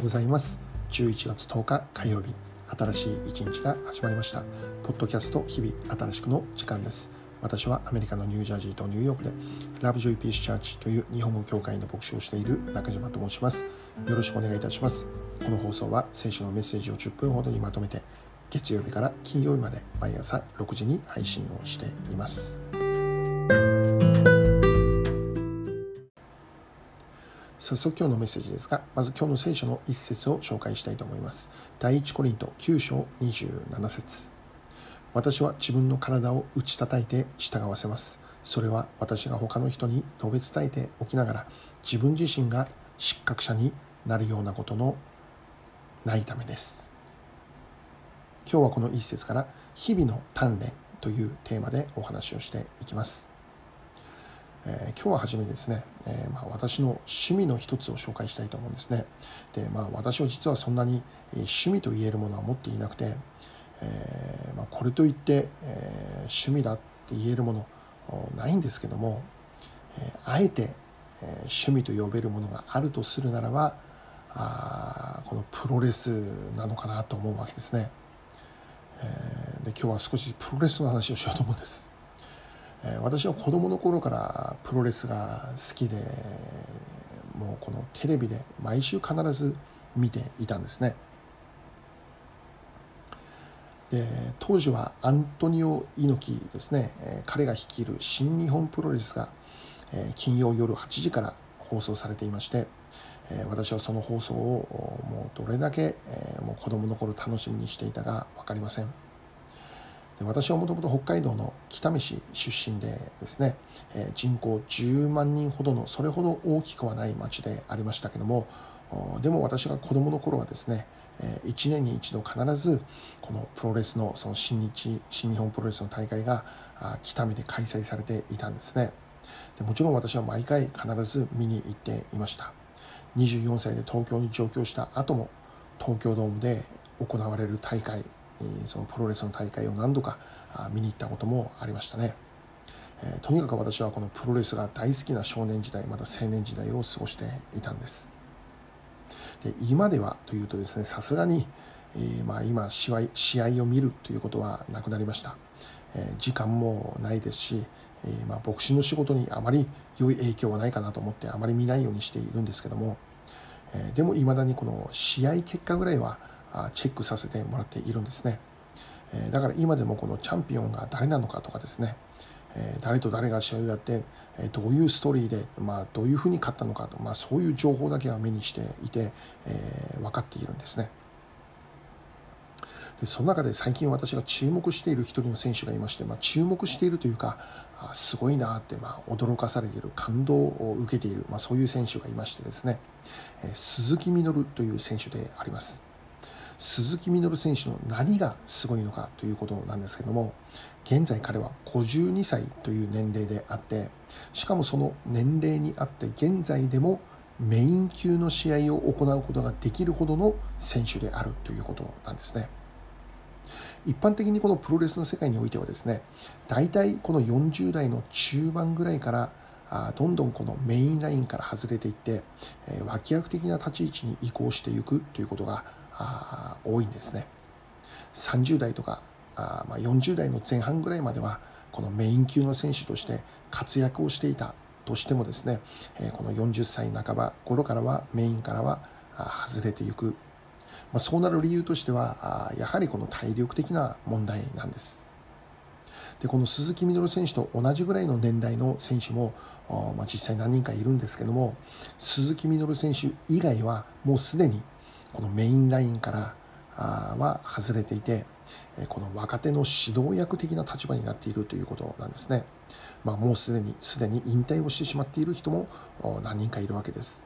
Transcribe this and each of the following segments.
ようございます。11月10日火曜日新しい一日が始まりました。ポッドキャスト日々新しくの時間です。私はアメリカのニュージャージーとニューヨークでラブジョイピースチャーチという日本語教会の牧師をしている中島と申します。よろしくお願いいたします。この放送は聖書のメッセージを10分ほどにまとめて月曜日から金曜日まで毎朝6時に配信をしています。早速今日のメッセージですが、まず今日の聖書の一節を紹介したいと思います。第一コリント9章27節私は自分の体を打ち叩いて従わせます。それは私が他の人に述べ伝えておきながら、自分自身が失格者になるようなことのないためです。今日はこの一節から日々の鍛錬というテーマでお話をしていきます。えー、今日は初めですね、えー、まあ、私の趣味の一つを紹介したいと思うんですね。で、まあ、私は実はそんなにえ趣味と言えるものは持っていなくて、えー、まあ、これといって、え趣味だって言えるものないんですけども、えあえて、え趣味と呼べるものがあるとするならばあこのプロレスなのかなと思うわけですね。えで今日は少しプロレスの話をしようと思うんです。え私は子供の頃からプロレスが好きでもうこのテレビで毎週必ず見ていたんですね。で当時はアントニオ猪木ですね、え彼が率いる新日本プロレスが、え金曜夜8時から放送されていまして、私はその放送をもうどれだけ、えもう子供の頃楽しみにしていたか分かりません。で私はもともと北海道の北見市出身でですね、え、人口10万人ほどのそれほど大きくはない町でありましたけどもでも私が子供の頃はですね1年に一度必ずこのプロレスのその新日新日本プロレスの大会が北見で開催されていたんですね。でもちろん私は毎回必ず見に行っていました。24歳で東京に上京した後も東京ドームで行われる大会そのプロレスの大会を何度か見に行ったこともありましたね。とにかく私はこのプロレスが大好きな少年時代また青年時代を過ごしていたんですで今ではというとですねさすがに、えー、まあ、今試合試合を見るということはなくなりました、えー、時間もないですし、えー、まあ、牧師の仕事にあまり良い影響はないかなと思ってあまり見ないようにしているんですけども、えでもいまだにこの試合結果ぐらいはチェックさせてもらっているんですね。だから今でもこのチャンピオンが誰なのかとかですね、誰と誰が試合をやってどういうストーリーで、まあ、どういうふうに勝ったのかと、まあ、そういう情報だけは目にしていて、えー、分かっているんですね。でその中で最近私が注目している一人の選手がいまして、まあ、注目しているというかあすごいなって、まあ、驚かされている感動を受けている、まあ、そういう選手がいましてですね、えー、鈴木みのるという選手であります。鈴木みのる選手の何がすごいのかということなんですけども現在彼は52歳という年齢であってしかもその年齢にあって現在でもメイン級の試合を行うことができるほどの選手であるということなんですね。一般的にこのプロレスの世界においてはですね大体この40代の中盤ぐらいからあどんどんこのメインラインから外れていって、えー、脇役的な立ち位置に移行していくということがあ多いんですね。30代とかあ、まあ、40代の前半ぐらいまではこのメイン級の選手として活躍をしていたとしてもですね、えこの40歳半ば頃からはメインからは外れていく、まあ、そうなる理由としてはやはりこの体力的な問題なんです。でこの鈴木みのる選手と同じぐらいの年代の選手も、まあ、実際何人かいるんですけども鈴木みのる選手以外はもうすでにこのメインラインからは外れていてこの若手の指導役的な立場になっているということなんですね。まあ、もうすでにすでに引退をしてしまっている人も何人かいるわけです。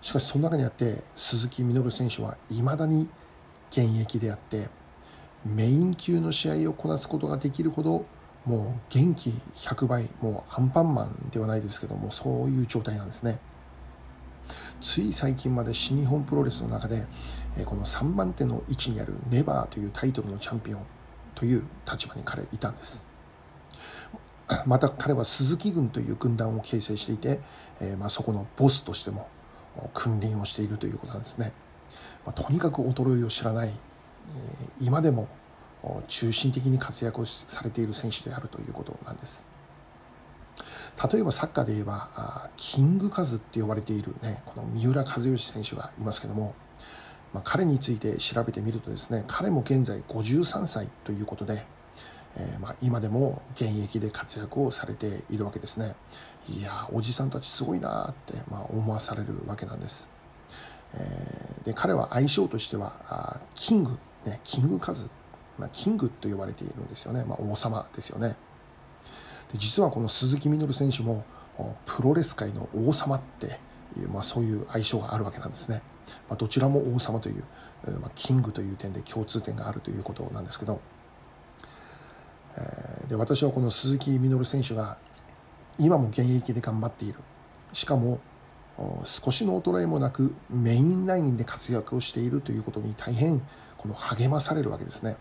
しかしその中にあって鈴木みのる選手はいまだに現役であってメイン級の試合をこなすことができるほどもう元気100倍もうアンパンマンではないですけどもそういう状態なんですね。つい最近まで新日本プロレスの中で、えこの3番手の位置にあるネバーというタイトルのチャンピオンという立場に彼いたんです。また彼は鈴木軍という軍団を形成していて、えまあ、そこのボスとしても君臨をしているということなんですね。まあ、とにかく衰えを知らない、え、今でも中心的に活躍をされている選手であるということなんです。例えばサッカーで言えばキングカズって呼ばれている、ね、この三浦知良選手がいますけども、まあ、彼について調べてみるとですね彼も現在53歳ということで、えー、まあ今でも現役で活躍をされているわけですね。いやおじさんたちすごいなって、まあ、思わされるわけなんです、えー、で彼は愛称としてはキング、ね、キングカズ、ま、キングと呼ばれているんですよね、まあ、王様ですよね。で実はこの鈴木みのる選手もプロレス界の王様っていう、まあ、そういう愛称があるわけなんですね、まあ、どちらも王様という、まあ、キングという点で共通点があるということなんですけど、で私はこの鈴木みのる選手が今も現役で頑張っている。しかも少しの衰えもなくメインラインで活躍をしているということに大変この励まされるわけですね。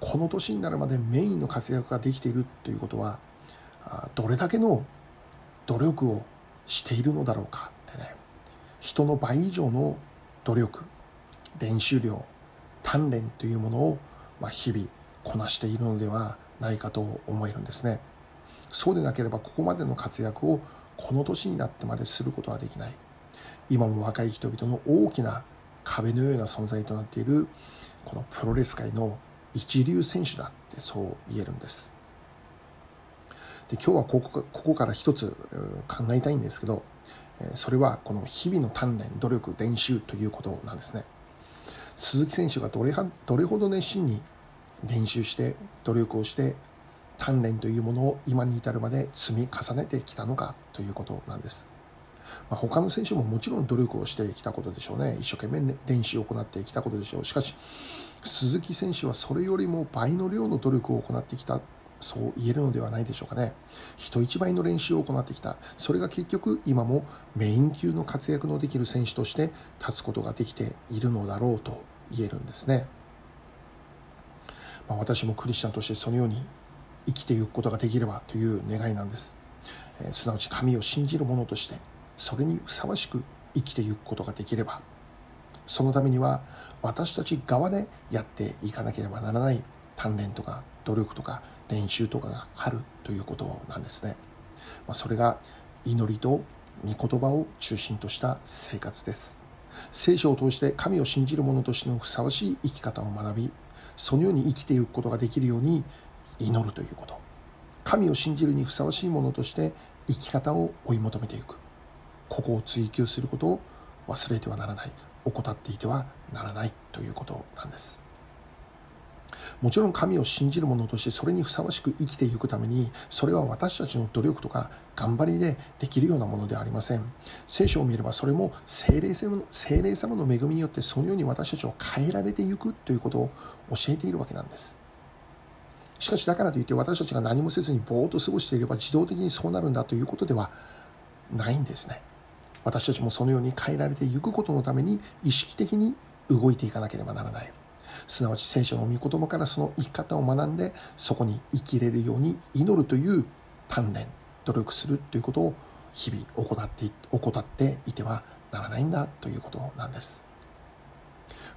この年になるまでメインの活躍ができているということはどれだけの努力をしているのだろうかってね。人の倍以上の努力練習量鍛錬というものを、ま日々こなしているのではないかと思えるんですね。そうでなければここまでの活躍をこの年になってまですることはできない。今も若い人々の大きな壁のような存在となっているこのプロレス界の一流選手だってそう言えるんです。で今日はここここから一つ考えたいんですけどそれはこの日々の鍛錬努力練習ということなんですね。鈴木選手がどれはどれほど熱心に練習して努力をして鍛錬というものを今に至るまで積み重ねてきたのかということなんです、まあ、他の選手ももちろん努力をしてきたことでしょうね。一生懸命練習を行ってきたことでしょう。しかし鈴木選手はそれよりも倍の量の努力を行ってきたそう言えるのではないでしょうかね。人一倍の練習を行ってきた。それが結局今もメイン級の活躍のできる選手として立つことができているのだろうと言えるんですね、まあ、私もクリスチャンとしてそのように生きていくことができればという願いなんです、えー、すなわち神を信じる者としてそれにふさわしく生きていくことができれば。そのためには私たち側でやっていかなければならない。鍛錬とか努力とか練習とかがあるということなんですね。まあ、それが祈りと御言葉を中心とした生活です。聖書を通して神を信じる者としてのふさわしい生き方を学び、そのように生きていくことができるように祈るということ。神を信じるにふさわしいものとして生き方を追い求めていく。ここを追求することを忘れてはならない。怠っていてはならないということなんです。もちろん神を信じる者としてそれにふさわしく生きていくためにそれは私たちの努力とか頑張りでできるようなものではありません。聖書を見ればそれも精霊様の精霊様の恵みによってそのように私たちを変えられていくということを教えているわけなんです。しかしだからといって私たちが何もせずにぼーっと過ごしていれば自動的にそうなるんだということではないんですね。私たちもそのように変えられていくことのために意識的に動いていかなければならない。すなわち聖書の御言葉からその生き方を学んでそこに生きれるように祈るという鍛錬努力するということを日々行って怠っていてはならないんだということなんです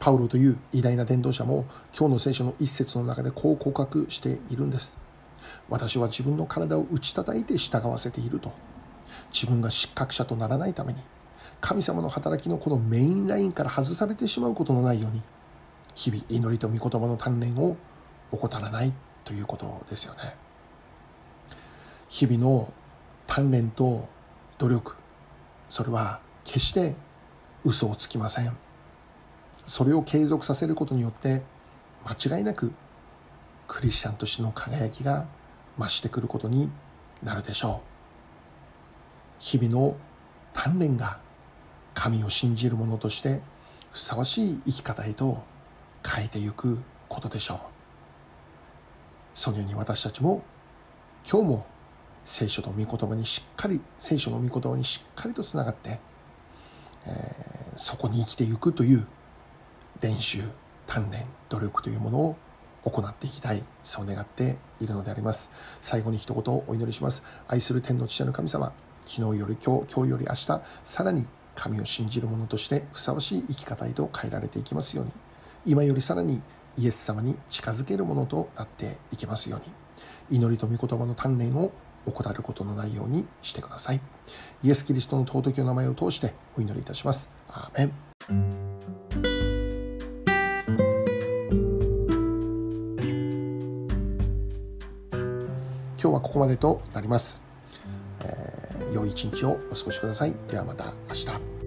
パウロという偉大な伝道者も今日の聖書の一節の中でこう告白しているんです私は自分の体を打ち叩いて従わせていると自分が失格者とならないために神様の働きのこのメインラインから外されてしまうことのないように日々祈りと御言葉の鍛錬を怠らないということですよね。日々の鍛錬と努力それは決して嘘をつきません。それを継続させることによって間違いなくクリスチャンとしての輝きが増してくることになるでしょう。日々の鍛錬が神を信じる者としてふさわしい生き方へと変えていくことでしょう。そのように私たちも今日も聖書の御言葉にしっかり聖書の御言葉にしっかりとつながって、えー、そこに生きていくという練習鍛錬努力というものを行っていきたいそう願っているのであります。最後に一言お祈りします。愛する天の父の神様昨日より今日今日より明日さらに神を信じる者としてふさわしい生き方へと変えられていきますように。今よりさらにイエス様に近づけるものとなっていきますように。祈りと御言葉の鍛錬を怠ることのないようにしてください。イエス・キリストの尊きお名前を通してお祈りいたします。アーメン。今日はここまでとなります、えー、良い一日をお過ごしください。ではまた明日。